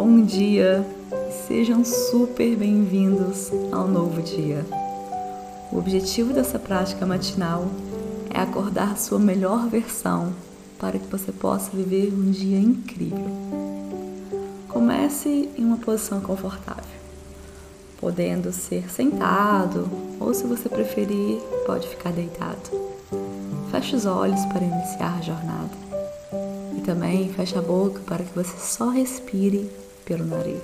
bom dia e sejam super bem-vindos ao novo dia. O objetivo dessa prática matinal é acordar sua melhor versão para que você possa viver um dia incrível. Comece em uma posição confortável, podendo ser sentado ou, se você preferir, pode ficar deitado. Feche os olhos para iniciar a jornada. E também feche a boca para que você só respire pelo nariz.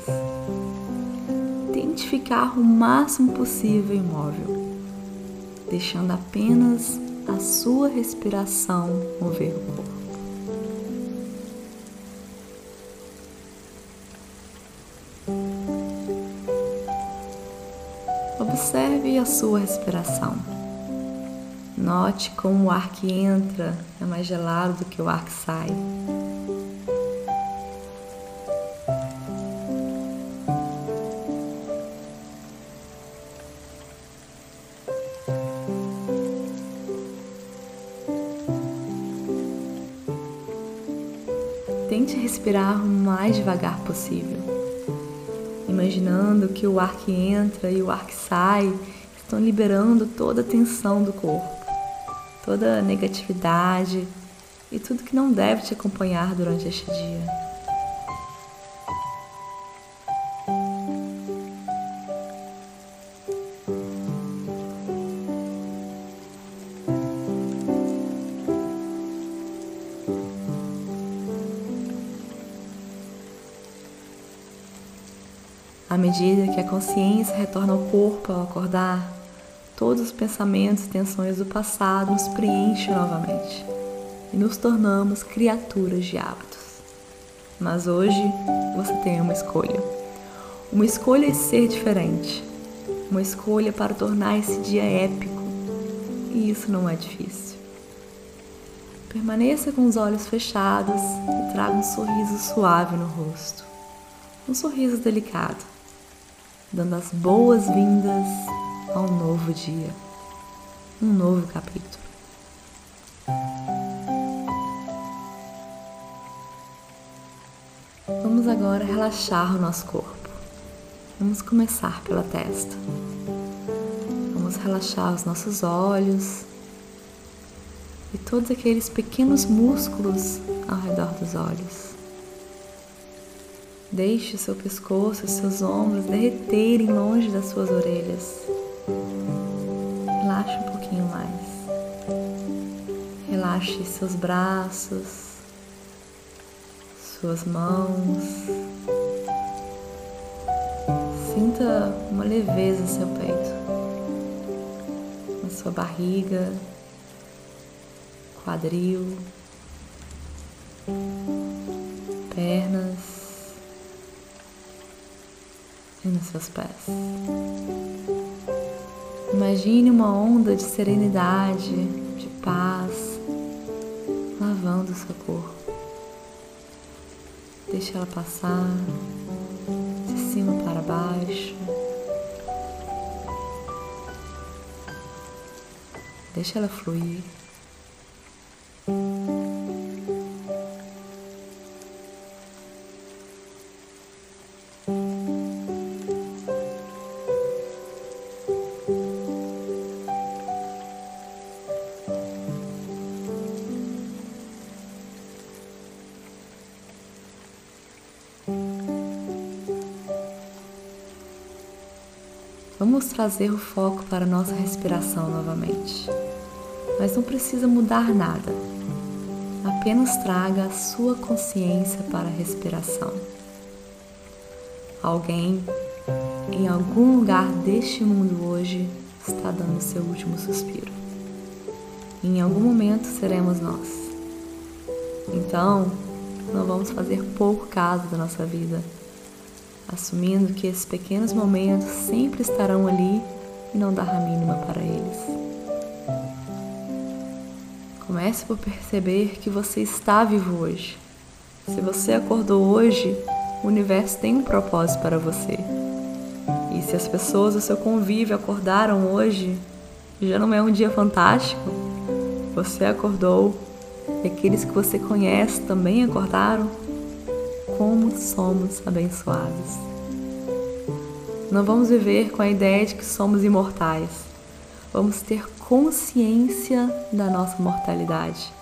Tente ficar o máximo possível imóvel, deixando apenas a sua respiração mover o corpo. Observe a sua respiração. Note como o ar que entra é mais gelado do que o ar que sai. Tente respirar o mais devagar possível, imaginando que o ar que entra e o ar que sai estão liberando toda a tensão do corpo toda a negatividade e tudo que não deve te acompanhar durante este dia. À medida que a consciência retorna ao corpo ao acordar, todos os pensamentos e tensões do passado nos preenchem novamente e nos tornamos criaturas de hábitos. Mas hoje você tem uma escolha. Uma escolha de ser diferente. Uma escolha para tornar esse dia épico. E isso não é difícil. Permaneça com os olhos fechados e traga um sorriso suave no rosto. Um sorriso delicado, dando as boas-vindas ao novo dia, um novo capítulo. Vamos agora relaxar o nosso corpo. Vamos começar pela testa. Vamos relaxar os nossos olhos e todos aqueles pequenos músculos ao redor dos olhos. Deixe seu pescoço seus ombros derreterem longe das suas orelhas. Relaxe um pouquinho mais. Relaxe seus braços, suas mãos. Sinta uma leveza em seu peito, na sua barriga, quadril, pernas e nos seus pés. Imagine uma onda de serenidade, de paz, lavando o seu corpo. Deixe ela passar de cima para baixo. Deixe ela fluir. Vamos trazer o foco para a nossa respiração novamente. Mas não precisa mudar nada. Apenas traga a sua consciência para a respiração. Alguém em algum lugar deste mundo hoje está dando seu último suspiro. em algum momento seremos nós. Então, não vamos fazer pouco caso da nossa vida assumindo que esses pequenos momentos sempre estarão ali e não dar a mínima para eles. Comece por perceber que você está vivo hoje. Se você acordou hoje, o universo tem um propósito para você. E se as pessoas do seu convívio acordaram hoje, já não é um dia fantástico? Você acordou e aqueles que você conhece também acordaram? Como somos abençoados. Não vamos viver com a ideia de que somos imortais. Vamos ter consciência da nossa mortalidade,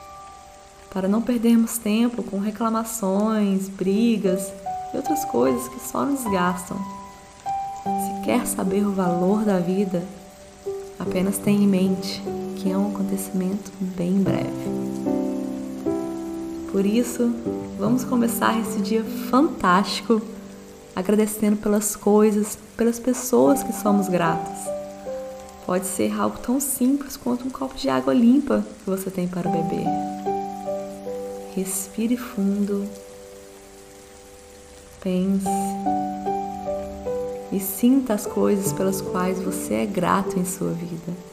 para não perdermos tempo com reclamações, brigas e outras coisas que só nos gastam. Se quer saber o valor da vida, apenas tenha em mente que é um acontecimento bem breve. Por isso, vamos começar esse dia fantástico agradecendo pelas coisas, pelas pessoas que somos gratos. Pode ser algo tão simples quanto um copo de água limpa que você tem para beber. Respire fundo, pense e sinta as coisas pelas quais você é grato em sua vida.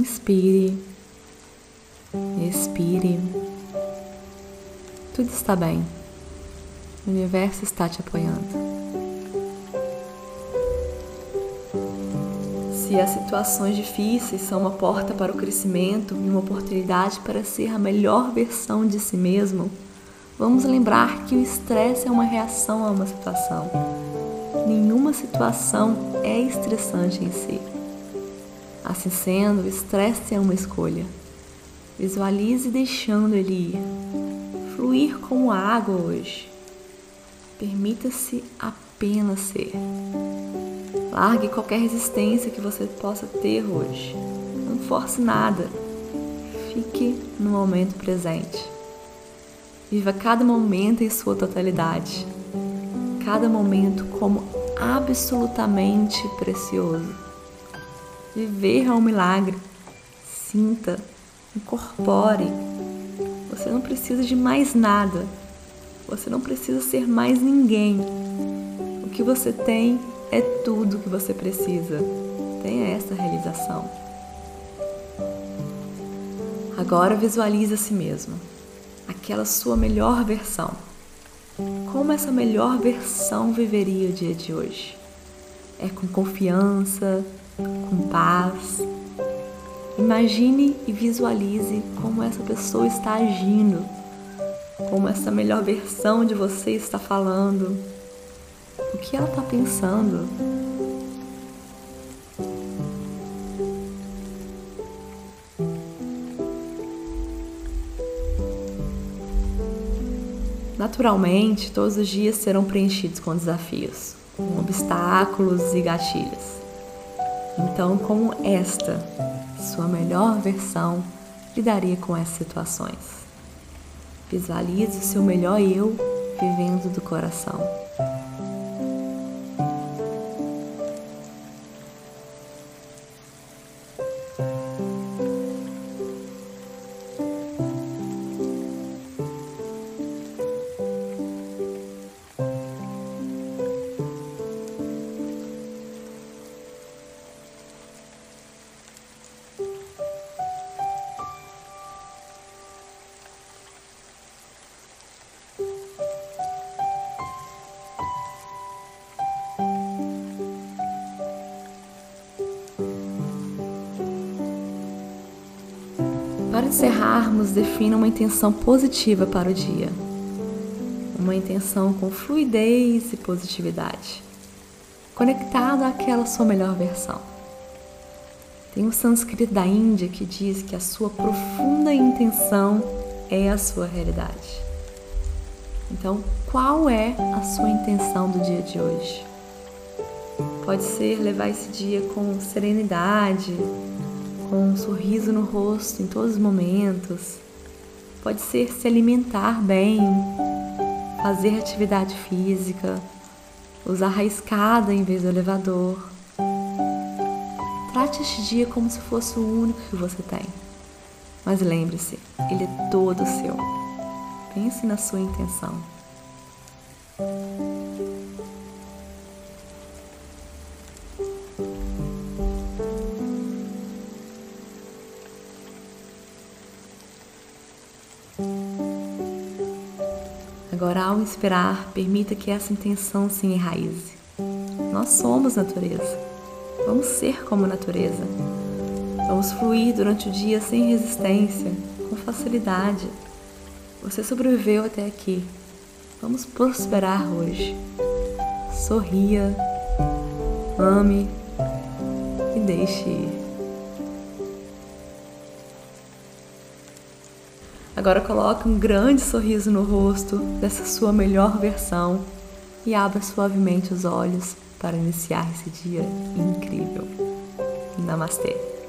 Inspire, expire. Tudo está bem. O universo está te apoiando. Se as situações difíceis são uma porta para o crescimento e uma oportunidade para ser a melhor versão de si mesmo, vamos lembrar que o estresse é uma reação a uma situação. Nenhuma situação é estressante em si. Assim sendo, o estresse é uma escolha. Visualize deixando ele ir. Fluir como água hoje. Permita-se apenas ser. Largue qualquer resistência que você possa ter hoje. Não force nada. Fique no momento presente. Viva cada momento em sua totalidade. Cada momento como absolutamente precioso. Viver é um milagre. Sinta, incorpore. Você não precisa de mais nada. Você não precisa ser mais ninguém. O que você tem é tudo que você precisa. Tenha essa realização. Agora visualize a si mesmo, aquela sua melhor versão. Como essa melhor versão viveria o dia de hoje? É com confiança, com paz. Imagine e visualize como essa pessoa está agindo, como essa melhor versão de você está falando, o que ela está pensando. Naturalmente, todos os dias serão preenchidos com desafios, com obstáculos e gatilhos. Então, como esta, sua melhor versão, lidaria com essas situações? Visualize o seu melhor eu vivendo do coração. Encerrarmos, defina uma intenção positiva para o dia. Uma intenção com fluidez e positividade, conectada àquela sua melhor versão. Tem o sânscrito da Índia que diz que a sua profunda intenção é a sua realidade. Então, qual é a sua intenção do dia de hoje? Pode ser levar esse dia com serenidade, com um sorriso no rosto em todos os momentos. Pode ser se alimentar bem, fazer atividade física, usar a escada em vez do elevador. Trate este dia como se fosse o único que você tem. Mas lembre-se, ele é todo seu. Pense na sua intenção. Ao permita que essa intenção se enraize. Nós somos natureza. Vamos ser como natureza. Vamos fluir durante o dia sem resistência, com facilidade. Você sobreviveu até aqui. Vamos prosperar hoje. Sorria, ame e deixe ir. Agora coloque um grande sorriso no rosto dessa sua melhor versão e abra suavemente os olhos para iniciar esse dia incrível. Namastê!